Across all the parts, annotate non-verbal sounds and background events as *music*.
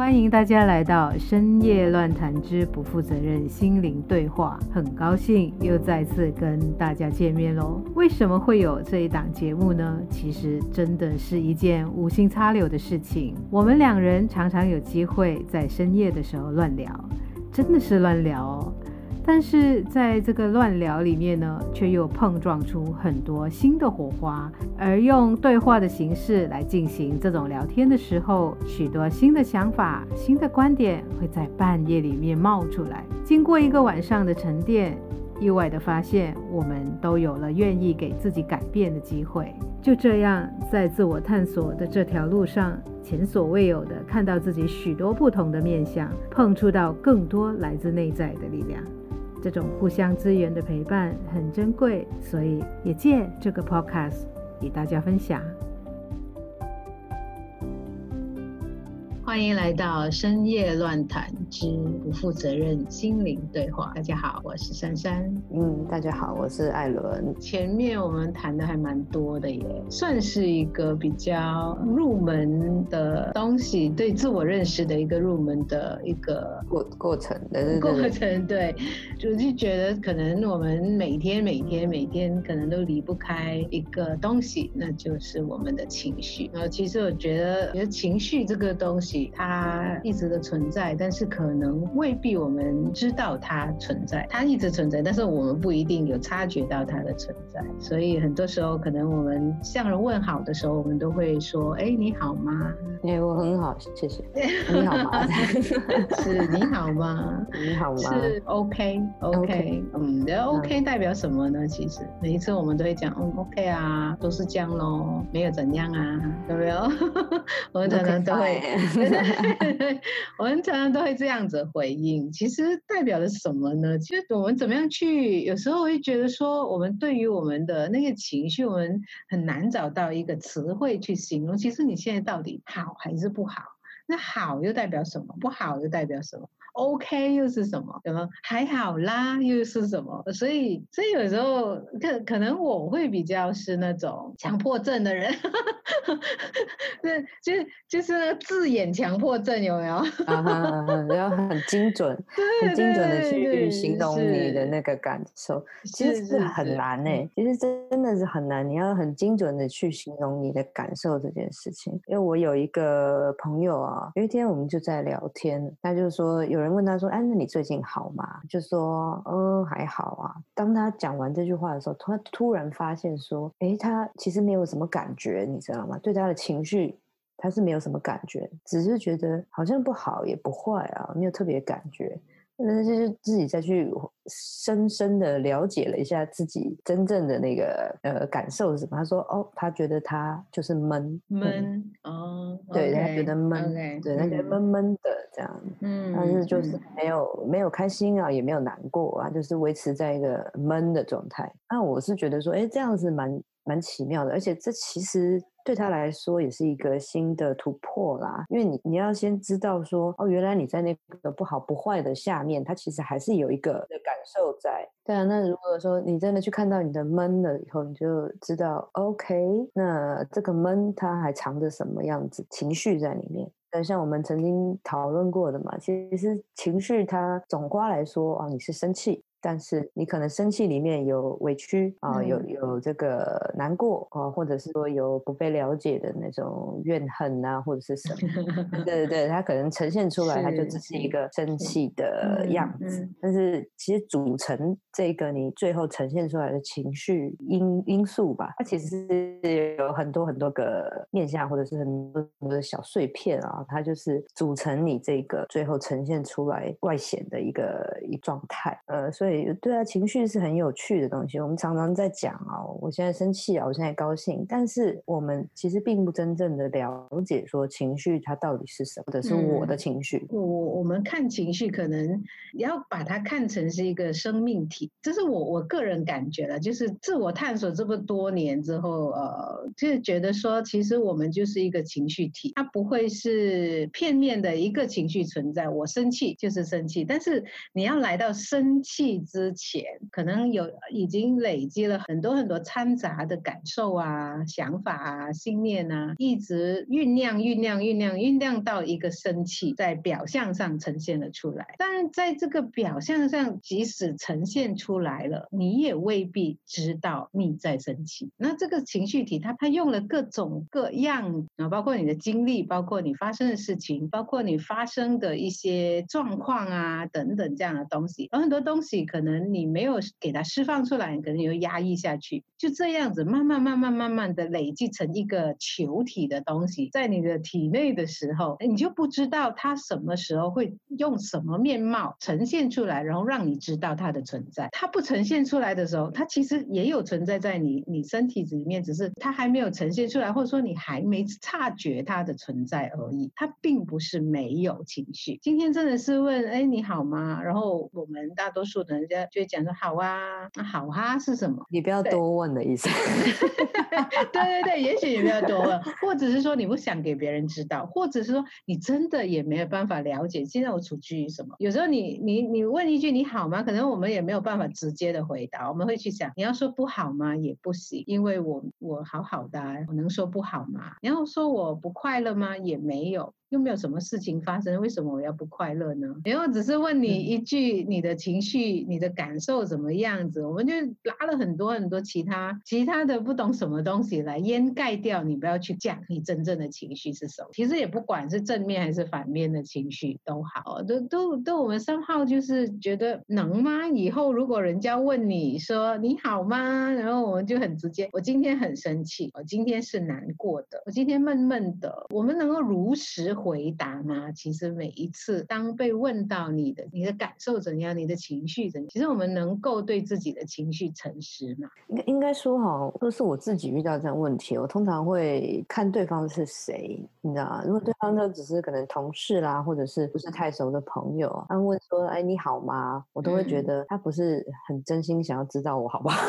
欢迎大家来到深夜乱谈之不负责任心灵对话，很高兴又再次跟大家见面喽。为什么会有这一档节目呢？其实真的是一件无心插柳的事情。我们两人常常有机会在深夜的时候乱聊，真的是乱聊哦。但是在这个乱聊里面呢，却又碰撞出很多新的火花。而用对话的形式来进行这种聊天的时候，许多新的想法、新的观点会在半夜里面冒出来。经过一个晚上的沉淀，意外的发现，我们都有了愿意给自己改变的机会。就这样，在自我探索的这条路上，前所未有的看到自己许多不同的面相，碰触到更多来自内在的力量。这种互相支援的陪伴很珍贵，所以也借这个 podcast 与大家分享。欢迎来到深夜乱谈之不负责任心灵对话。大家好，我是珊珊。嗯，大家好，我是艾伦。前面我们谈的还蛮多的耶，算是一个比较入门的东西，对自我认识的一个入门的一个过过程的过程。对，就是觉得可能我们每天每天每天可能都离不开一个东西，那就是我们的情绪。然后其实我觉得，觉得情绪这个东西。它一直的存在，但是可能未必我们知道它存在。它一直存在，但是我们不一定有察觉到它的存在。所以很多时候，可能我们向人问好的时候，我们都会说：“哎，你好吗？”“哎，我很好，谢谢。*laughs* ”“你好吗？”“是你好吗？”“你好吗？”“是 OK，OK，嗯，然后 OK 代表什么呢？其实每一次我们都会讲：“嗯，OK 啊，都是这样喽，没有怎样啊，有没有？” *laughs* 我们常常都会。*laughs* 我们常常都会这样子回应，其实代表的是什么呢？其实我们怎么样去，有时候会觉得说，我们对于我们的那个情绪，我们很难找到一个词汇去形容。其实你现在到底好还是不好？那好又代表什么？不好又代表什么？OK 又是什么？什么还好啦又是什么？所以，所以有时候可可能我会比较是那种强迫症的人，*laughs* 对，就就是字眼强迫症有没有？啊哈，要很精准，很精准的去形容你的那个感受，其实是很难诶。其实真的是很难，你要很精准的去形容你的感受这件事情。因为我有一个朋友啊，有一天我们就在聊天，他就说有。有人问他说：“哎，那你最近好吗？”就说：“嗯，还好啊。”当他讲完这句话的时候，他突然发现说：“哎，他其实没有什么感觉，你知道吗？对他的情绪，他是没有什么感觉，只是觉得好像不好也不坏啊，没有特别感觉。”那就是自己再去深深的了解了一下自己真正的那个呃感受是什么。他说：“哦，他觉得他就是闷闷哦，对，他觉得闷，对，他觉得闷闷的这样。嗯，但是就是没有没有开心啊，也没有难过啊，就是维持在一个闷的状态。那我是觉得说，哎，这样子蛮蛮奇妙的，而且这其实。对他来说也是一个新的突破啦，因为你你要先知道说，哦，原来你在那个不好不坏的下面，它其实还是有一个的感受在。对啊，那如果说你真的去看到你的闷了以后，你就知道，OK，那这个闷它还藏着什么样子情绪在里面。但像我们曾经讨论过的嘛，其实情绪它总括来说啊，你是生气。但是你可能生气里面有委屈啊、呃，有有这个难过啊、呃，或者是说有不被了解的那种怨恨啊，或者是什么？对对对，它可能呈现出来，它就只是一个生气的样子。但是其实组成这个你最后呈现出来的情绪因因素吧，它其实是有很多很多个面向，或者是很多很多的小碎片啊，它就是组成你这个最后呈现出来外显的一个一状态。呃，所以。对对啊，情绪是很有趣的东西。我们常常在讲哦，我现在生气啊，我现在高兴，但是我们其实并不真正的了解说情绪它到底是什么，或者是我的情绪。我、嗯、我们看情绪，可能要把它看成是一个生命体，这是我我个人感觉了。就是自我探索这么多年之后，呃，就是觉得说，其实我们就是一个情绪体，它不会是片面的一个情绪存在。我生气就是生气，但是你要来到生气。之前，可能有已经累积了很多很多掺杂的感受啊、想法啊、信念啊，一直酝酿、酝酿、酝酿、酝酿到一个生气，在表象上呈现了出来。当然，在这个表象上，即使呈现出来了，你也未必知道你在生气。那这个情绪体，它它用了各种各样啊，包括你的经历，包括你发生的事情，包括你发生的一些状况啊等等这样的东西，有很多东西可能你没有给它释放出来，你可能又压抑下去，就这样子慢慢慢慢慢慢的累积成一个球体的东西，在你的体内的时候，你就不知道它什么时候会用什么面貌呈现出来，然后让你知道它的存在。它不呈现出来的时候，它其实也有存在在你你身体里面，只是它还没有呈现出来，或者说你还没察觉它的存在而已。它并不是没有情绪。今天真的是问，哎，你好吗？然后我们大多数的人家就会讲说好啊，好哈是什么？你不要多问的意思。*laughs* *laughs* 对对对，也许你不要多问，或者是说你不想给别人知道，或者是说你真的也没有办法了解现在我处于什么。有时候你你你问一句你好吗？可能我们也没有办法直接的回答，我们会去想你要说不好吗？也不行，因为我我好好的啊，我能说不好吗？你要说我不快乐吗？也没有。又没有什么事情发生，为什么我要不快乐呢？然后只是问你一句，你的情绪、你的感受怎么样子？我们就拉了很多很多其他其他的不懂什么东西来掩盖掉，你不要去讲你真正的情绪是什么。其实也不管是正面还是反面的情绪都好，都都都我们三号就是觉得能吗？以后如果人家问你说你好吗？然后我们就很直接，我今天很生气，我今天是难过的，我今天闷闷的，我们能够如实。回答吗？其实每一次当被问到你的你的感受怎样，你的情绪怎样，其实我们能够对自己的情绪诚实嘛？应该应该说哈，都是我自己遇到这样问题，我通常会看对方是谁，你知道吗？如果对方就只是可能同事啦，或者是不是太熟的朋友，他问说：“哎，你好吗？”我都会觉得他不是很真心想要知道我好不好。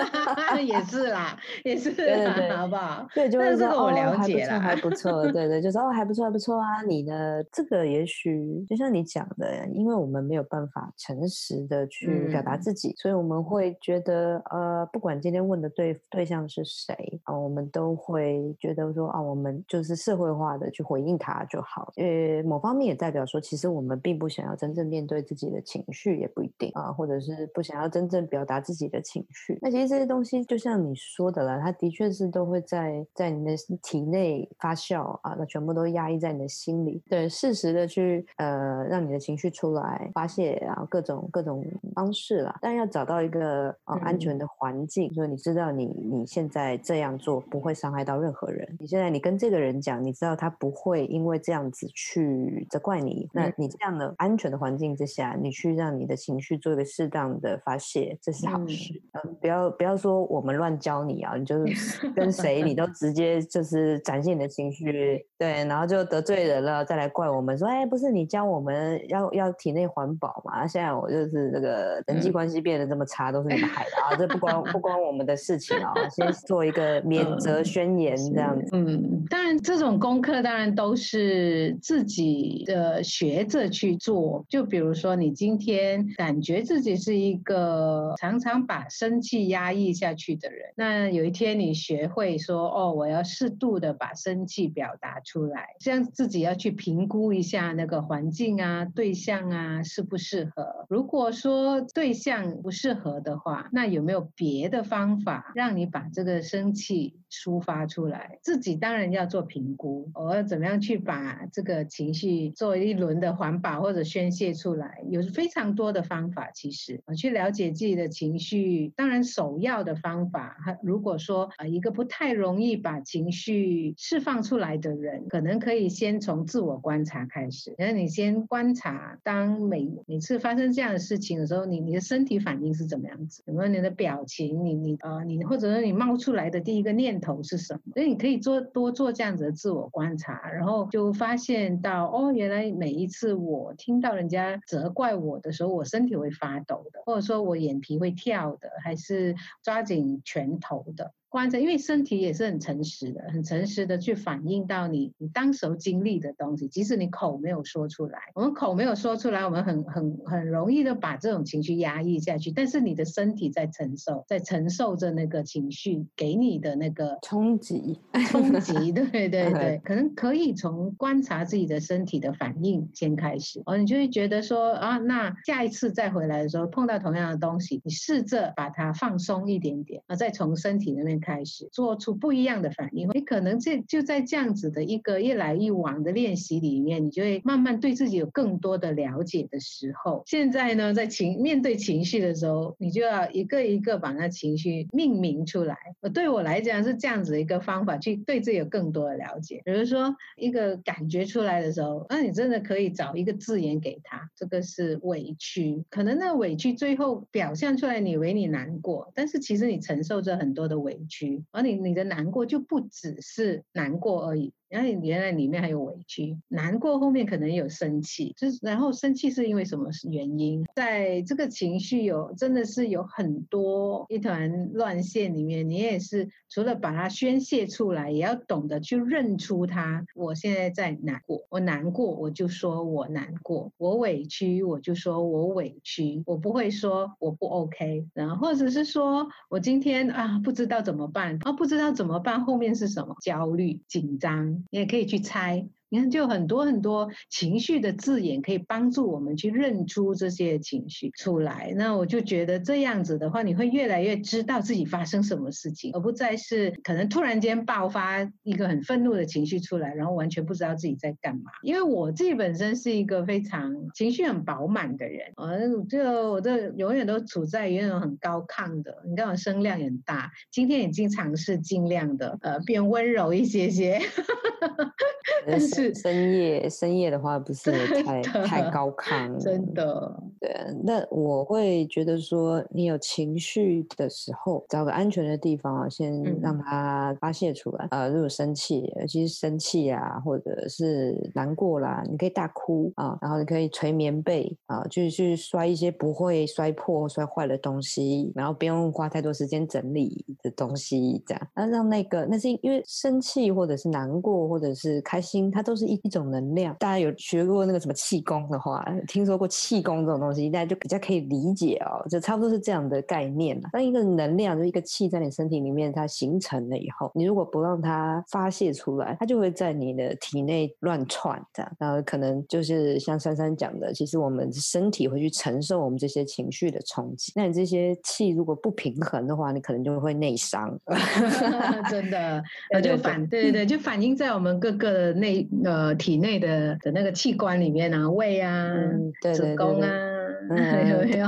*laughs* 也是啦，*laughs* 也是，对对对，好不好？对，就是这个我了解了，还不错，对对，就是哦，还不错，还不错。说啊，你呢？这个也许就像你讲的，因为我们没有办法诚实的去表达自己，嗯、所以我们会觉得，呃，不管今天问的对对象是谁啊、呃，我们都会觉得说啊，我们就是社会化的去回应他就好。呃，某方面也代表说，其实我们并不想要真正面对自己的情绪，也不一定啊，或者是不想要真正表达自己的情绪。那其实这些东西，就像你说的了，它的确是都会在在你的体内发酵啊，那全部都压抑在。你的心理，对，适时的去呃，让你的情绪出来发泄，然后各种各种方式啦。但要找到一个呃安全的环境，所以你知道你你现在这样做不会伤害到任何人。你现在你跟这个人讲，你知道他不会因为这样子去责怪你。那你这样的安全的环境之下，你去让你的情绪做一个适当的发泄，这是好事。嗯，呃，不要不要说我们乱教你啊，你就是 *laughs* 跟谁你都直接就是展现你的情绪，对，然后就得。罪人了，再来怪我们说，哎，不是你教我们要要体内环保嘛？现在我就是这个人际关系变得这么差，嗯、都是你们害的啊！这不关不 *laughs* 关我们的事情啊！先做一个免责宣言，这样子。嗯，当然这种功课当然都是自己的学着去做。就比如说，你今天感觉自己是一个常常把生气压抑下去的人，那有一天你学会说，哦，我要适度的把生气表达出来，这样。自己要去评估一下那个环境啊、对象啊适不适合。如果说对象不适合的话，那有没有别的方法让你把这个生气抒发出来？自己当然要做评估，我要怎么样去把这个情绪做一轮的环保或者宣泄出来？有非常多的方法，其实，去了解自己的情绪。当然，首要的方法，如果说啊，一个不太容易把情绪释放出来的人，可能可以先。从自我观察开始，然后你先观察，当每每次发生这样的事情的时候，你你的身体反应是怎么样子？有没有你的表情？你你呃你或者说你冒出来的第一个念头头是什么？所以你可以做多做这样子的自我观察，然后就发现到哦，原来每一次我听到人家责怪我的时候，我身体会发抖的，或者说我眼皮会跳的，还是抓紧拳头的。观察，因为身体也是很诚实的，很诚实的去反映到你你当时候经历的东西，即使你口没有说出来，我们口没有说出来，我们很很很容易的把这种情绪压抑下去，但是你的身体在承受，在承受着那个情绪给你的那个冲击，冲击，对对对，*laughs* 可能可以从观察自己的身体的反应先开始，哦，你就会觉得说啊，那下一次再回来的时候碰到同样的东西，你试着把它放松一点点，啊，再从身体那边开始做出不一样的反应，你可能这就在这样子的一个一来一往的练习里面，你就会慢慢对自己有更多的了解的时候，现在呢，在情面对情绪的时候，你就要一个一个把那情绪命名出来。对我来讲是这样子一个方法，去对自己有更多的了解。比如说一个感觉出来的时候，那你真的可以找一个字眼给他，这个是委屈，可能那委屈最后表现出来，你以为你难过，但是其实你承受着很多的委区，而你你的难过就不只是难过而已。然后原来里面还有委屈、难过，后面可能有生气，就是然后生气是因为什么原因？在这个情绪有真的是有很多一团乱线里面，你也是除了把它宣泄出来，也要懂得去认出它。我现在在难过，我难过，我就说我难过；我委屈，我就说我委屈。我不会说我不 OK，然后或者是说我今天啊不知道怎么办，啊不知道怎么办，后面是什么？焦虑、紧张。也可以去猜。你看，就很多很多情绪的字眼可以帮助我们去认出这些情绪出来。那我就觉得这样子的话，你会越来越知道自己发生什么事情，而不再是可能突然间爆发一个很愤怒的情绪出来，然后完全不知道自己在干嘛。因为我自己本身是一个非常情绪很饱满的人，啊，就我这永远都处在于那种很高亢的。你看我声量很大，今天已经尝试尽量的呃变温柔一些些。*laughs* 但是深夜深夜的话，不是太太高亢，真的。对，那我会觉得说，你有情绪的时候，找个安全的地方啊，先让它发泄出来。呃，如果生气，尤其是生气啊，或者是难过啦，你可以大哭啊，然后你可以捶棉被啊，就是去摔一些不会摔破、摔坏的东西，然后不用花太多时间整理的东西，这样。那让那个，那是因为生气或者是难过或者是开心，它都是一一种能量。大家有学过那个什么气功的话，听说过气功这种东西，大家就比较可以理解哦，就差不多是这样的概念。当一个能量，就一个气在你身体里面它形成了以后，你如果不让它发泄出来，它就会在你的体内乱窜，这样，然后可能就是像珊珊讲的，其实我们身体会去承受我们这些情绪的冲击。那你这些气如果不平衡的话，你可能就会内伤。*laughs* 真的，那 *laughs* 就反对对对，就反映在我们各个的内呃体内的的那个器官里面啊，胃啊，嗯、对对对对子宫啊。嗯、*laughs* 有没有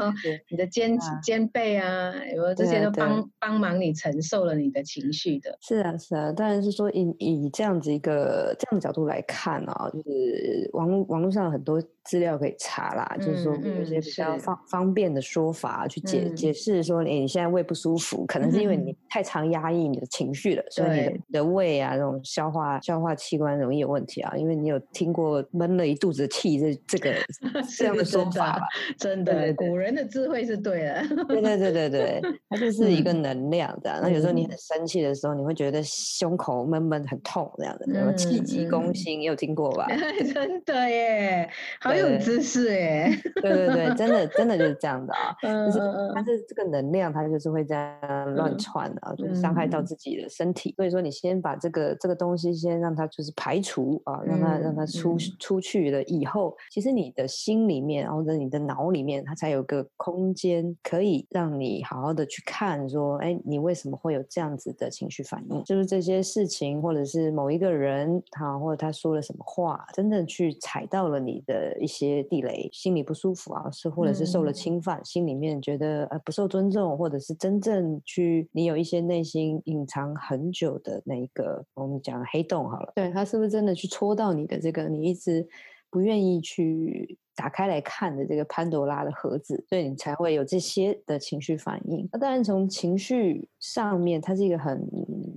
你的肩肩背啊？有没有这些都帮帮忙你承受了你的情绪的？是啊，是啊。当然是说以以这样子一个这样的角度来看啊，就是网络网络上很多资料可以查啦，嗯、就是说有一些比较方方便的说法去解、嗯、解释说，你现在胃不舒服，可能是因为你 *laughs* 太常压抑你的情绪了，嗯、所以你的，你的胃啊，这种消化消化器官容易有问题啊。因为你有听过闷了一肚子气这这个 *laughs* 这样的说法吧？真的，古人的智慧是对的。对对对对对，它就 *laughs* 是一个能量这样。那、嗯、有时候你很生气的时候，你会觉得胸口闷闷很痛这样的，然后气急攻心，你有听过吧？真的耶，好有知识耶。*laughs* 对对对，真的真的就是这样的啊。就是它是这个能量，它就是会这样乱窜啊，就是伤害到自己的身体。所以说，你先把这个这个东西先让它就是排除啊，让它让它出出去了以后，其实你的心里面或者你的脑里面，它才有个空间可以让你好好的去看，说，哎，你为什么会有这样子的情绪反应？就是这些事情，或者是某一个人，他或者他说了什么话，真的去踩到了你的一些地雷，心里不舒服啊，是或者是受了侵犯，嗯、心里面觉得呃不受尊重，或者是真正去你有一些内心隐藏很久的那一个，我们讲黑洞好了，对，他是不是真的去戳到你的这个，你一直不愿意去。打开来看的这个潘多拉的盒子，所以你才会有这些的情绪反应。那当然，从情绪上面，它是一个很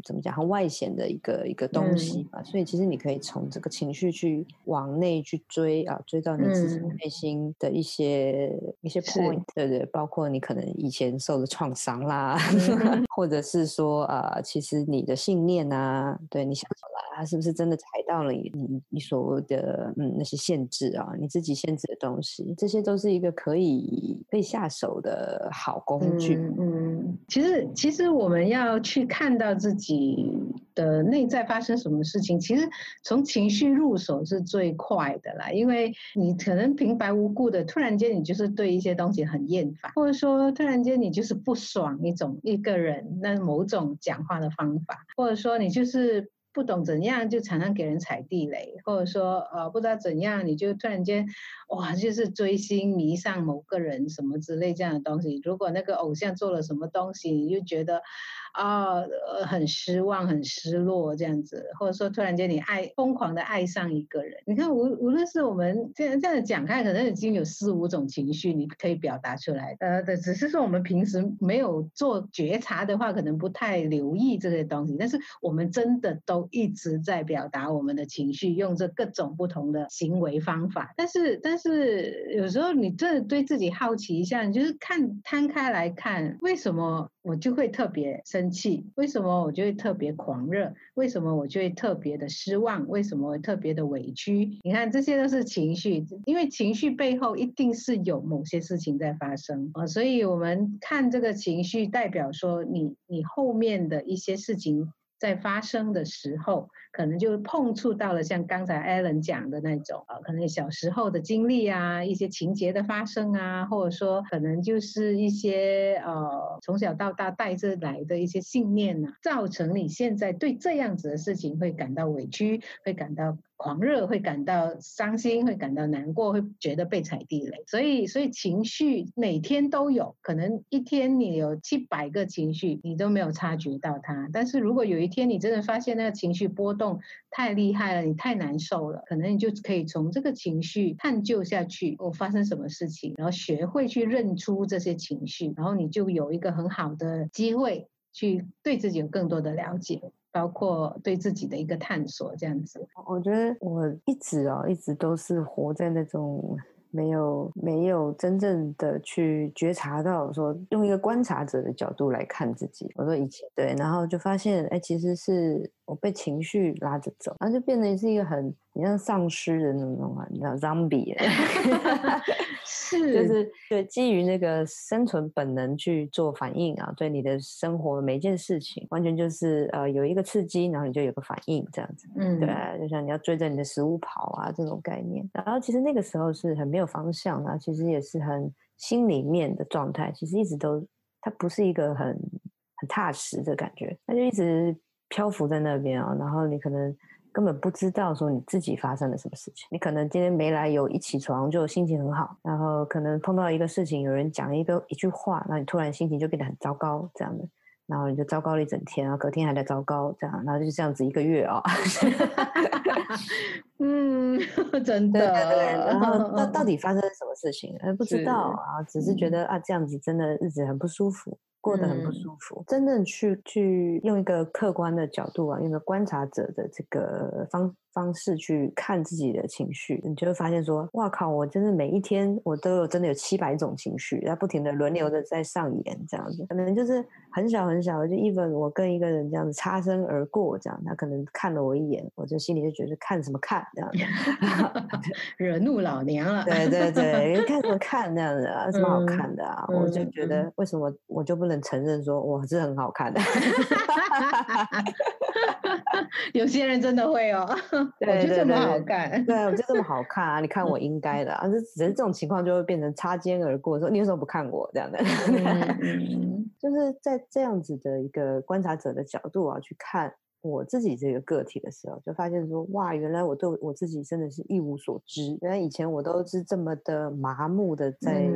怎么讲很外显的一个一个东西嘛，嗯、所以其实你可以从这个情绪去往内去追啊，追到你自己内心的一些、嗯、一些 point，对对，包括你可能以前受的创伤啦，嗯、*laughs* 或者是说啊、呃，其实你的信念啊，对你想出来，他是不是真的踩到了你你你所谓的嗯那些限制啊，你自己限制的东西，这些都是一个可以可以下手的好工具。嗯，其实其实我们要去看到自己的内在发生什么事情，其实从情绪入手是最快的啦，因为你可能平白无故的，突然间你就是对一些东西很厌烦，或者说突然间你就是不爽一种一个人那某种讲话的方法，或者说你就是。不懂怎样就常常给人踩地雷，或者说呃不知道怎样你就突然间哇就是追星迷上某个人什么之类这样的东西。如果那个偶像做了什么东西，你就觉得啊、呃、很失望很失落这样子，或者说突然间你爱疯狂的爱上一个人。你看无无论是我们这样这样讲开，可能已经有四五种情绪你可以表达出来。呃的只是说我们平时没有做觉察的话，可能不太留意这些东西。但是我们真的都。一直在表达我们的情绪，用这各种不同的行为方法。但是，但是有时候你真的对自己好奇一下，你就是看摊开来看，为什么我就会特别生气？为什么我就会特别狂热？为什么我就会特别的失望？为什么我特别的委屈？你看，这些都是情绪，因为情绪背后一定是有某些事情在发生啊。所以我们看这个情绪，代表说你你后面的一些事情。在发生的时候，可能就碰触到了像刚才 Alan 讲的那种，啊，可能小时候的经历啊，一些情节的发生啊，或者说可能就是一些呃从小到大带着来的一些信念啊，造成你现在对这样子的事情会感到委屈，会感到。狂热会感到伤心，会感到难过，会觉得被踩地雷。所以，所以情绪每天都有，可能一天你有七百个情绪，你都没有察觉到它。但是如果有一天你真的发现那个情绪波动太厉害了，你太难受了，可能你就可以从这个情绪探究下去，哦，发生什么事情，然后学会去认出这些情绪，然后你就有一个很好的机会去对自己有更多的了解。包括对自己的一个探索，这样子。我觉得我一直啊，一直都是活在那种没有没有真正的去觉察到，说用一个观察者的角度来看自己。我说以前对，然后就发现，哎，其实是我被情绪拉着走，然后就变成是一个很。你像丧尸的那种啊，你知道 zombie，是，*laughs* 就是。对基于那个生存本能去做反应啊，对你的生活每一件事情，完全就是呃有一个刺激，然后你就有个反应这样子，嗯，对，就像你要追着你的食物跑啊这种概念，然后其实那个时候是很没有方向啊，其实也是很心里面的状态，其实一直都它不是一个很很踏实的感觉，它就一直漂浮在那边啊，然后你可能。根本不知道说你自己发生了什么事情，你可能今天没来由一起床就心情很好，然后可能碰到一个事情，有人讲一个一句话，那你突然心情就变得很糟糕，这样的，然后你就糟糕了一整天，然后隔天还在糟糕，这样，然后就这样子一个月啊、哦。*laughs* 嗯，*laughs* 真的。对对对，然后到到底发生了什么事情？呃，不知道啊，只是觉得啊，这样子真的日子很不舒服。过得很不舒服，嗯、真正去去用一个客观的角度啊，用一个观察者的这个方方式去看自己的情绪，你就会发现说，哇靠，我真的每一天我都有真的有七百种情绪，在不停的轮流的在上演这样子，可能就是很小很小，就 even 我跟一个人这样子擦身而过，这样他可能看了我一眼，我就心里就觉得看什么看这样子，*laughs* 惹怒老娘了，对对对，看什么 *laughs* 看这样子啊，什么好看的啊，嗯、我就觉得。为什么我就不能承认说我是很好看的。*laughs* *laughs* 有些人真的会哦，*laughs* 对，我就这么好看，对，*laughs* 我就这么好看啊！你看我应该的啊，这只是这种情况就会变成擦肩而过，说你为什么不看我这样的？嗯、就是在这样子的一个观察者的角度啊去看。我自己这个个体的时候，就发现说，哇，原来我对我自己真的是一无所知。原来以前我都是这么的麻木的在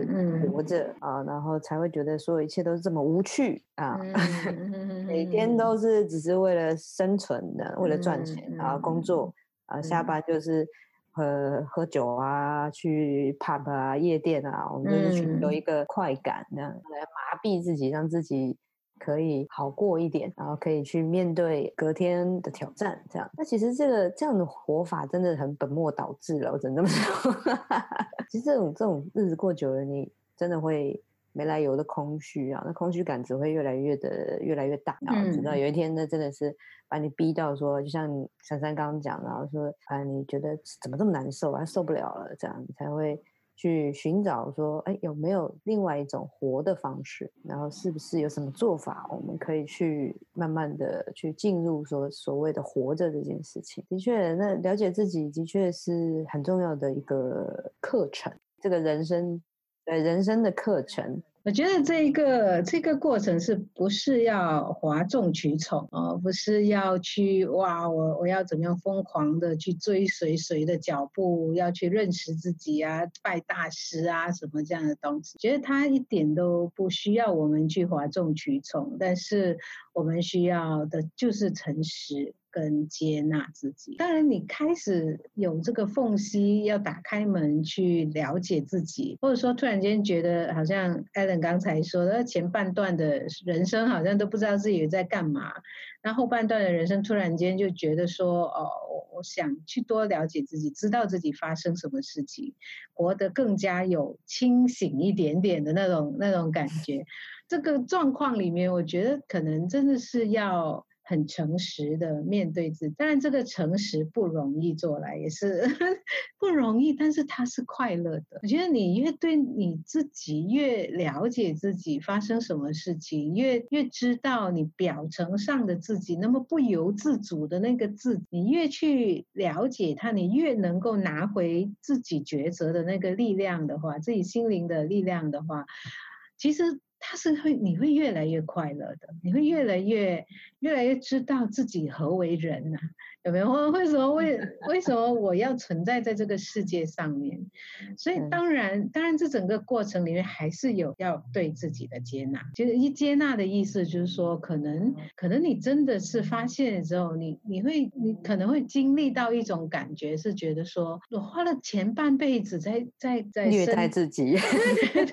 活着、嗯嗯、啊，然后才会觉得所有一切都是这么无趣啊，嗯、每天都是只是为了生存的，为了赚钱、嗯、啊，工作啊，下班就是喝喝酒啊，去 pub 啊，夜店啊，我们就是寻求一个快感，那样来麻痹自己，让自己。可以好过一点，然后可以去面对隔天的挑战。这样，那其实这个这样的活法真的很本末倒置了。我只能这么 *laughs* 说。其实这种这种日子过久了，你真的会没来由的空虚啊，那空虚感只会越来越的越来越大。然后直到有一天，那真的是把你逼到说，就像珊珊刚刚讲，然后说啊，你觉得怎么这么难受啊，受不了了，这样你才会。去寻找说，哎，有没有另外一种活的方式？然后是不是有什么做法，我们可以去慢慢的去进入说所谓的活着这件事情？的确，那了解自己的确是很重要的一个课程，这个人生，对人生的课程。我觉得这一个这个过程是不是要哗众取宠啊？不是要去哇，我我要怎么样疯狂的去追随谁的脚步，要去认识自己啊，拜大师啊，什么这样的东西？觉得他一点都不需要我们去哗众取宠，但是我们需要的就是诚实。跟接纳自己，当然你开始有这个缝隙，要打开门去了解自己，或者说突然间觉得好像 Allen 刚才说的前半段的人生好像都不知道自己在干嘛，那后半段的人生突然间就觉得说哦，我想去多了解自己，知道自己发生什么事情，活得更加有清醒一点点的那种那种感觉。这个状况里面，我觉得可能真的是要。很诚实的面对自己，当然这个诚实不容易做来，也是 *laughs* 不容易，但是它是快乐的。我觉得你越对你自己越了解自己发生什么事情，越越知道你表层上的自己那么不由自主的那个自己，你越去了解它，你越能够拿回自己抉择的那个力量的话，自己心灵的力量的话，其实。他是会，你会越来越快乐的，你会越来越越来越知道自己何为人呐、啊。有没有？*laughs* 为什么为 *laughs* 为什么我要存在在这个世界上面？所以当然，当然这整个过程里面还是有要对自己的接纳。就是一接纳的意思，就是说可能可能你真的是发现了之后，你你会你可能会经历到一种感觉，是觉得说我花了前半辈子在在在虐待自己，*laughs* 对，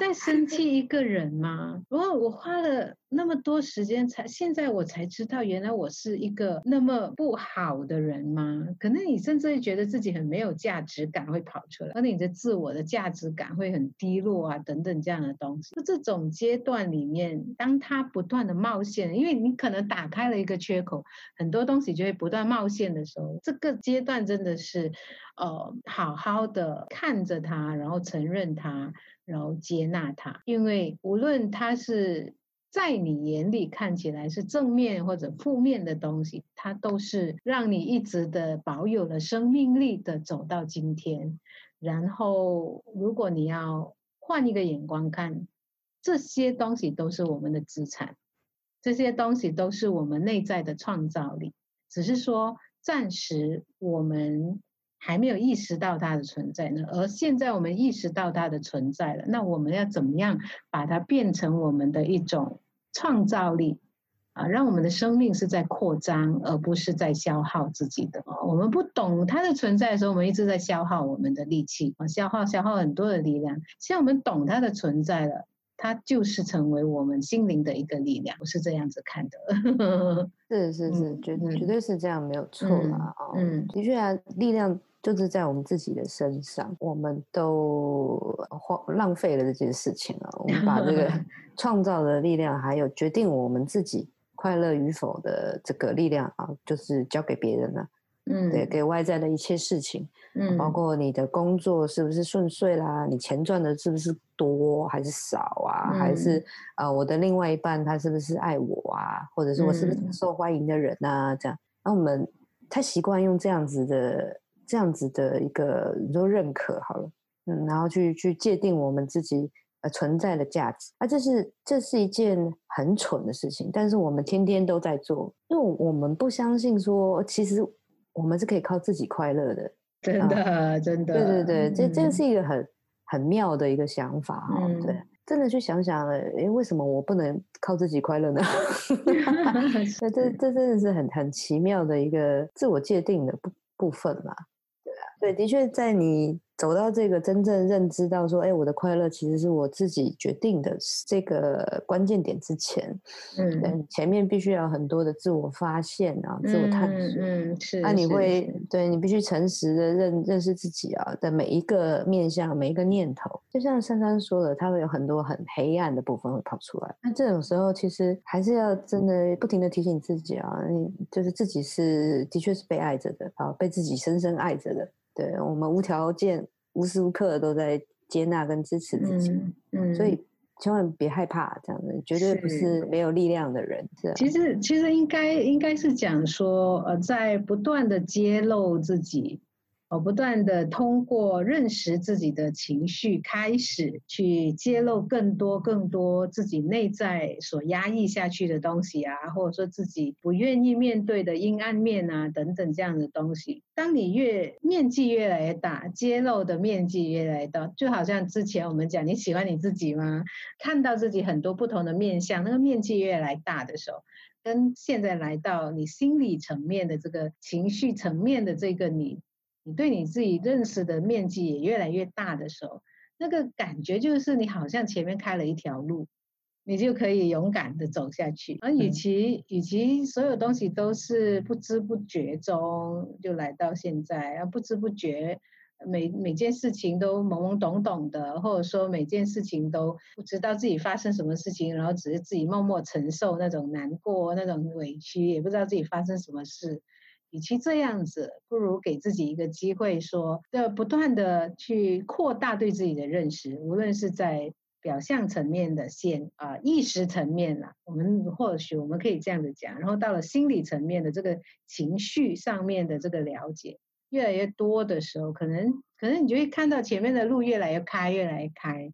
在生气一个人吗？如果我花了。那么多时间才，现在我才知道，原来我是一个那么不好的人吗？可能你甚至会觉得自己很没有价值感会跑出来，而你的自我的价值感会很低落啊，等等这样的东西。这种阶段里面，当他不断的冒险，因为你可能打开了一个缺口，很多东西就会不断冒险的时候，这个阶段真的是，呃，好好的看着他，然后承认他，然后接纳他，因为无论他是。在你眼里看起来是正面或者负面的东西，它都是让你一直的保有了生命力的走到今天。然后，如果你要换一个眼光看，这些东西都是我们的资产，这些东西都是我们内在的创造力。只是说，暂时我们还没有意识到它的存在呢。而现在我们意识到它的存在了，那我们要怎么样把它变成我们的一种创造力啊，让我们的生命是在扩张，而不是在消耗自己的。我们不懂它的存在的时候，我们一直在消耗我们的力气啊，消耗消耗很多的力量。现在我们懂它的存在了，它就是成为我们心灵的一个力量。我是这样子看的。是 *laughs* 是是，绝对绝对是这样，没有错啦。嗯，的确啊，力量。就是在我们自己的身上，我们都花浪费了这件事情啊。我们把这个 *laughs* 创造的力量，还有决定我们自己快乐与否的这个力量啊，就是交给别人了。嗯，对，给外在的一切事情，嗯，包括你的工作是不是顺遂啦，你钱赚的是不是多还是少啊，嗯、还是啊、呃，我的另外一半他是不是爱我啊，或者是我是不是受欢迎的人啊？这样，那我们太习惯用这样子的。这样子的一个你说认可好了，嗯，然后去去界定我们自己呃存在的价值，啊，这是这是一件很蠢的事情，但是我们天天都在做，因为我们不相信说其实我们是可以靠自己快乐的，*laughs* 真的、啊、真。的，对对对，这这是一个很很妙的一个想法哈、嗯，对，真的去想想，诶，为什么我不能靠自己快乐呢？*laughs* *laughs* 这这这真的是很很奇妙的一个自我界定的部部分嘛。对，的确，在你走到这个真正认知到说，哎，我的快乐其实是我自己决定的这个关键点之前，嗯，前面必须要很多的自我发现啊，自我探索，嗯，嗯是，那你会对你必须诚实的认认识自己啊的每一个面向，每一个念头，就像珊珊说的，它会有很多很黑暗的部分会跑出来。那这种时候，其实还是要真的不停的提醒自己啊，你就是自己是的确是被爱着的啊，被自己深深爱着的。对，我们无条件、无时无刻都在接纳跟支持自己，嗯，嗯，所以千万别害怕，这样子绝对不是没有力量的人。是，啊，其实其实应该应该是讲说，呃，在不断的揭露自己。我不断地通过认识自己的情绪，开始去揭露更多、更多自己内在所压抑下去的东西啊，或者说自己不愿意面对的阴暗面啊，等等这样的东西。当你越面积越来越大，揭露的面积越来越大，就好像之前我们讲，你喜欢你自己吗？看到自己很多不同的面相，那个面积越来越大的时候，跟现在来到你心理层面的这个情绪层面的这个你。你对你自己认识的面积也越来越大的时候，那个感觉就是你好像前面开了一条路，你就可以勇敢的走下去。而与其与其所有东西都是不知不觉中就来到现在，而不知不觉每每件事情都懵懵懂懂的，或者说每件事情都不知道自己发生什么事情，然后只是自己默默承受那种难过、那种委屈，也不知道自己发生什么事。与其这样子，不如给自己一个机会说，说要不断的去扩大对自己的认识，无论是在表象层面的现啊、呃，意识层面啦，我们或许我们可以这样子讲，然后到了心理层面的这个情绪上面的这个了解越来越多的时候，可能可能你就会看到前面的路越来越开，越来越开，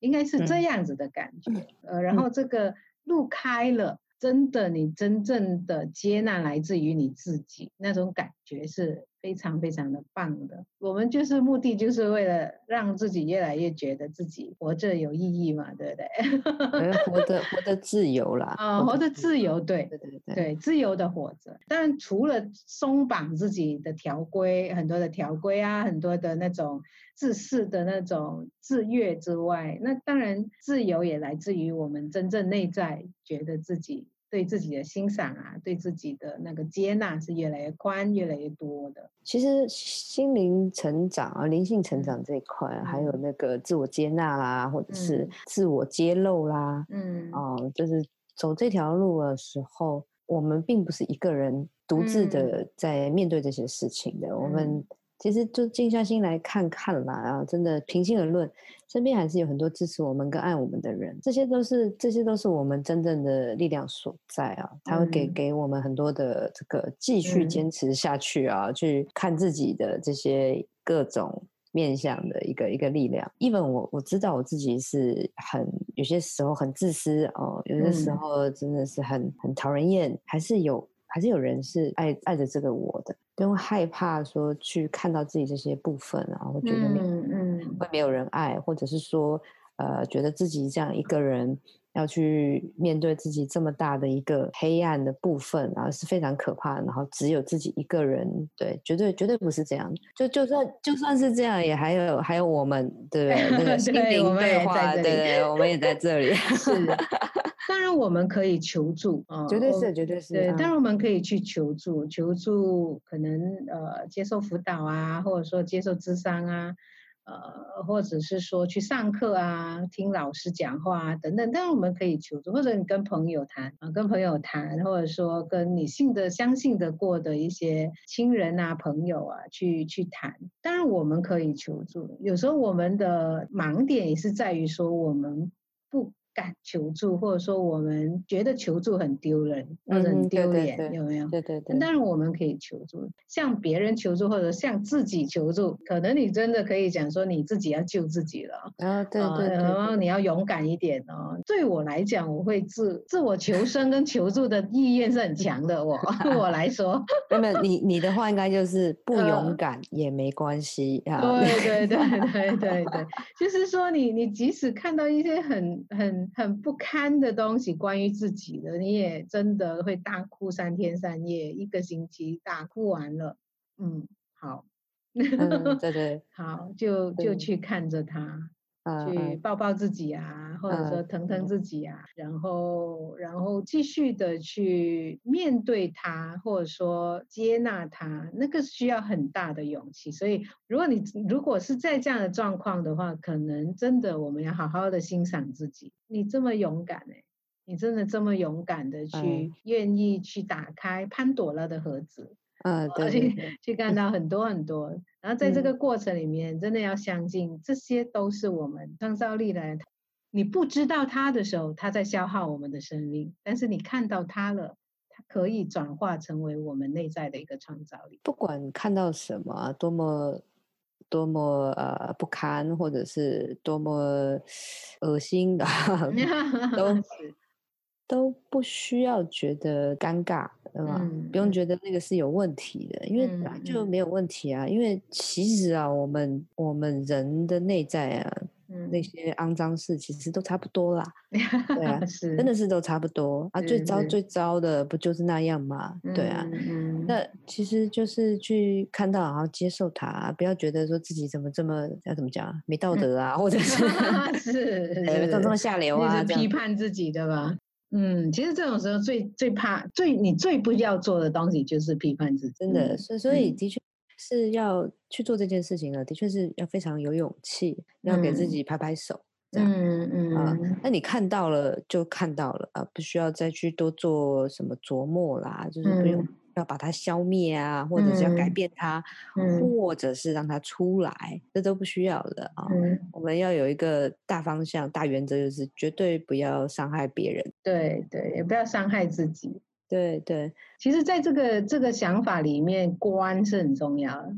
应该是这样子的感觉，嗯、呃，然后这个路开了。真的，你真正的接纳来自于你自己，那种感觉是非常非常的棒的。我们就是目的，就是为了让自己越来越觉得自己活着有意义嘛，对不对？活得活得自由啦。啊，活得自由，对对对对，对，自由的活着。但除了松绑自己的条规，很多的条规啊，很多的那种自私的那种制约之外，那当然自由也来自于我们真正内在觉得自己。对自己的欣赏啊，对自己的那个接纳是越来越宽、越来越多的。其实心灵成长啊，灵性成长这一块，嗯、还有那个自我接纳啦，或者是自我揭露啦，嗯，哦、呃，就是走这条路的时候，我们并不是一个人独自的在面对这些事情的，嗯、我们。其实就静下心来看看啦，啊，真的平心而论，身边还是有很多支持我们跟爱我们的人，这些都是这些都是我们真正的力量所在啊，他会给给我们很多的这个继续坚持下去啊，嗯、去看自己的这些各种面向的一个一个力量。even 我我知道我自己是很有些时候很自私哦，有些时候真的是很很讨人厌，还是有还是有人是爱爱着这个我的。不用害怕说去看到自己这些部分，然后觉得嗯嗯会没有人爱，嗯、或者是说呃觉得自己这样一个人要去面对自己这么大的一个黑暗的部分，然后是非常可怕的。然后只有自己一个人，对，绝对绝对不是这样。就就算就算是这样，也还有还有我们，对那个 *laughs* 心灵对话，对对，我们也在这里。是的。*laughs* 当然，我们可以求助啊，绝对是，绝对是。对，当然我们可以去求助，求助可能呃接受辅导啊，或者说接受咨商啊，呃，或者是说去上课啊，听老师讲话啊等等。当然我们可以求助，或者你跟朋友谈啊，跟朋友谈，或者说跟你信得相信得过的一些亲人啊、朋友啊去去谈。当然我们可以求助，有时候我们的盲点也是在于说我们不。敢求助，或者说我们觉得求助很丢人，或者很丢脸，嗯、对对对有没有？对对对。当然我们可以求助，向别人求助，或者向自己求助。可能你真的可以讲说，你自己要救自己了啊！对对，对，对，对，然后你要勇敢一点哦。对我来讲，我会自自我求生跟求助的意愿是很强的。我对 *laughs* 我来说，那么你你的话应该就是不勇敢也没关系啊。对对对对对对，就是说你你即使看到一些很很。很不堪的东西，关于自己的，你也真的会大哭三天三夜，一个星期大哭完了。嗯，好，嗯，对对，*laughs* 好，就就去看着他。去抱抱自己啊，或者说疼疼自己啊，然后然后继续的去面对他，或者说接纳他，那个需要很大的勇气。所以，如果你如果是在这样的状况的话，可能真的我们要好好的欣赏自己。你这么勇敢哎，你真的这么勇敢的去愿意去打开潘朵拉的盒子。嗯，对，对，对，去看到很多很多，然后在这个过程里面，真的要相信，这些都是我们创造力来。你不知道它的时候，它在消耗我们的生命，但是你看到它了，它可以转化成为我们内在的一个创造力。不管看到什么，多么多么呃不堪，或者是多么恶心的，*laughs* 都 *laughs* 都不需要觉得尴尬。对吧？嗯、不用觉得那个是有问题的，因为本来就没有问题啊。嗯、因为其实啊，我们我们人的内在啊，嗯、那些肮脏事其实都差不多啦。对啊，*laughs* 是真的是都差不多啊。最糟最糟的不就是那样吗？对啊。嗯、那其实就是去看到，然后接受它，不要觉得说自己怎么这么要怎么讲没道德啊，嗯、或者是 *laughs* 是怎么这么下流啊，批判自己对吧？嗯，其实这种时候最最怕、最你最不要做的东西就是批判自己，真的。所以，所以的确是要去做这件事情了，的确是要非常有勇气，要给自己拍拍手，这样。嗯嗯啊，那你看到了就看到了啊，不需要再去多做什么琢磨啦，就是不用。要把它消灭啊，或者是要改变它，嗯、或者是让它出来，嗯、这都不需要的啊。嗯、我们要有一个大方向、大原则，就是绝对不要伤害别人。对对，也不要伤害自己。对对，其实，在这个这个想法里面，观是很重要的。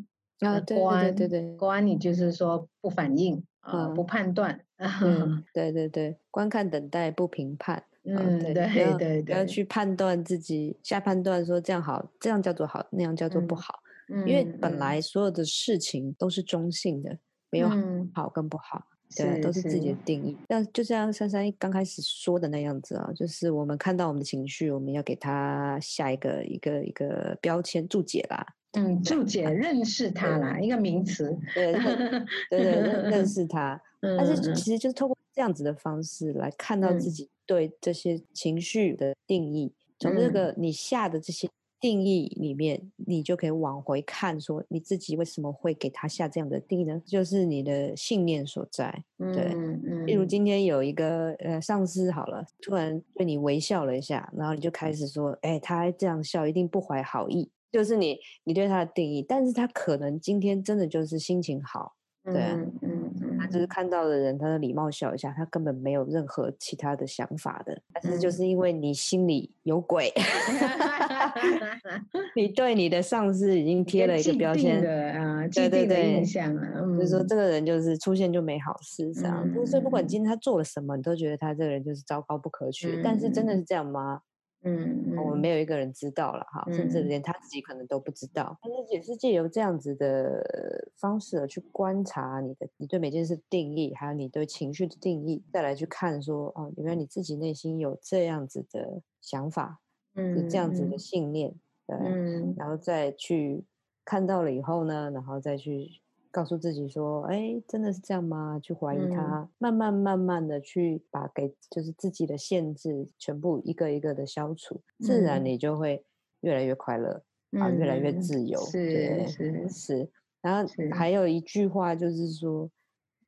啊，对对对对，观你就是说不反应啊，嗯、不判断。嗯，*laughs* 对对对，观看、等待、不评判。嗯，对对对，*laughs* 不要去判断自己下判断说这样好，这样叫做好，那样叫做不好。嗯，因为本来所有的事情都是中性的，没有好跟不好，对，都是自己的定义。但就像珊珊刚开始说的那样子啊，就是我们看到我们的情绪，我们要给他下一个一个一个标签注解啦。嗯，注解认识它啦，一个名词。对对对，认认 *laughs* 识它。但是其实就是透过这样子的方式来看到自己。对这些情绪的定义，从这个你下的这些定义里面，嗯、你就可以往回看，说你自己为什么会给他下这样的定义呢？就是你的信念所在。对，例如今天有一个呃上司好了，突然对你微笑了一下，然后你就开始说，哎，他这样笑一定不怀好意，就是你你对他的定义，但是他可能今天真的就是心情好。对，嗯嗯，他就是看到的人，他的礼貌笑一下，他根本没有任何其他的想法的。但是就是因为你心里有鬼，*laughs* 你对你的上司已经贴了一个标签啊，既定的印象啊，就是说这个人就是出现就没好事这样。所以不管今天他做了什么，你都觉得他这个人就是糟糕不可取。但是真的是这样吗？嗯，我们没有一个人知道了哈，甚至连他自己可能都不知道。但是也是借由这样子的方式去观察你的，你对每件事定义，还有你对情绪的定义，再来去看说，哦，原来你自己内心有这样子的想法，嗯，是这样子的信念，对，然后再去看到了以后呢，然后再去。告诉自己说：“哎，真的是这样吗？”去怀疑他，嗯、慢慢慢慢的去把给就是自己的限制全部一个一个的消除，嗯、自然你就会越来越快乐，嗯、啊，越来越自由。是是是。然后还有一句话就是说，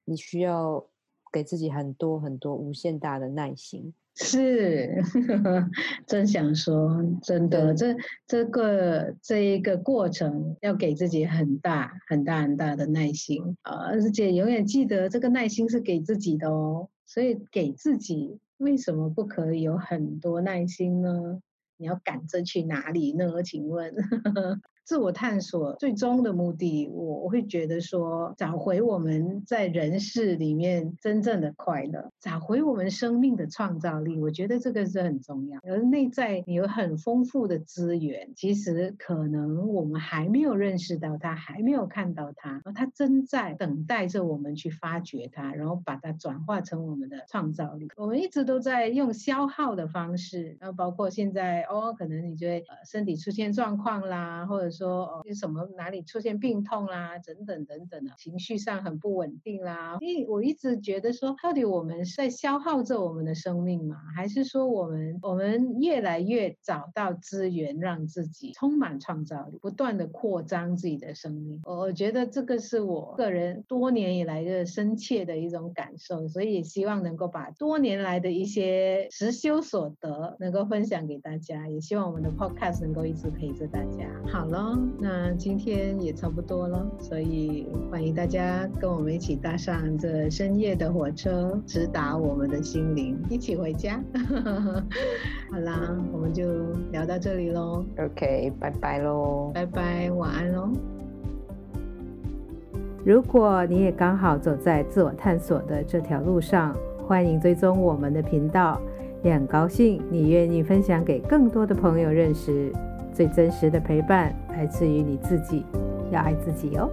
你需要给自己很多很多无限大的耐心。是，*laughs* 真想说，真的，这这个这一个过程要给自己很大很大很大的耐心啊，而且永远记得这个耐心是给自己的哦，所以给自己为什么不可以有很多耐心呢？你要赶着去哪里呢？请问？*laughs* 自我探索最终的目的，我我会觉得说，找回我们在人世里面真正的快乐，找回我们生命的创造力，我觉得这个是很重要。而内在你有很丰富的资源，其实可能我们还没有认识到它，还没有看到它，而它正在等待着我们去发掘它，然后把它转化成我们的创造力。我们一直都在用消耗的方式，然后包括现在哦，可能你觉得身体出现状况啦，或者说。说哦，有什么哪里出现病痛啦，等等等等的，情绪上很不稳定啦。因为我一直觉得说，到底我们在消耗着我们的生命吗？还是说我们我们越来越找到资源，让自己充满创造力，不断的扩张自己的生命？我我觉得这个是我个人多年以来的深切的一种感受，所以也希望能够把多年来的一些实修所得能够分享给大家，也希望我们的 podcast 能够一直陪着大家。好了，那今天也差不多了，所以欢迎大家跟我们一起搭上这深夜的火车，直达我们的心灵，一起回家。*laughs* 好啦，我们就聊到这里喽。OK，拜拜喽。拜拜，晚安喽。如果你也刚好走在自我探索的这条路上，欢迎追踪我们的频道。也很高兴你愿意分享给更多的朋友认识。最真实的陪伴来自于你自己，要爱自己哦。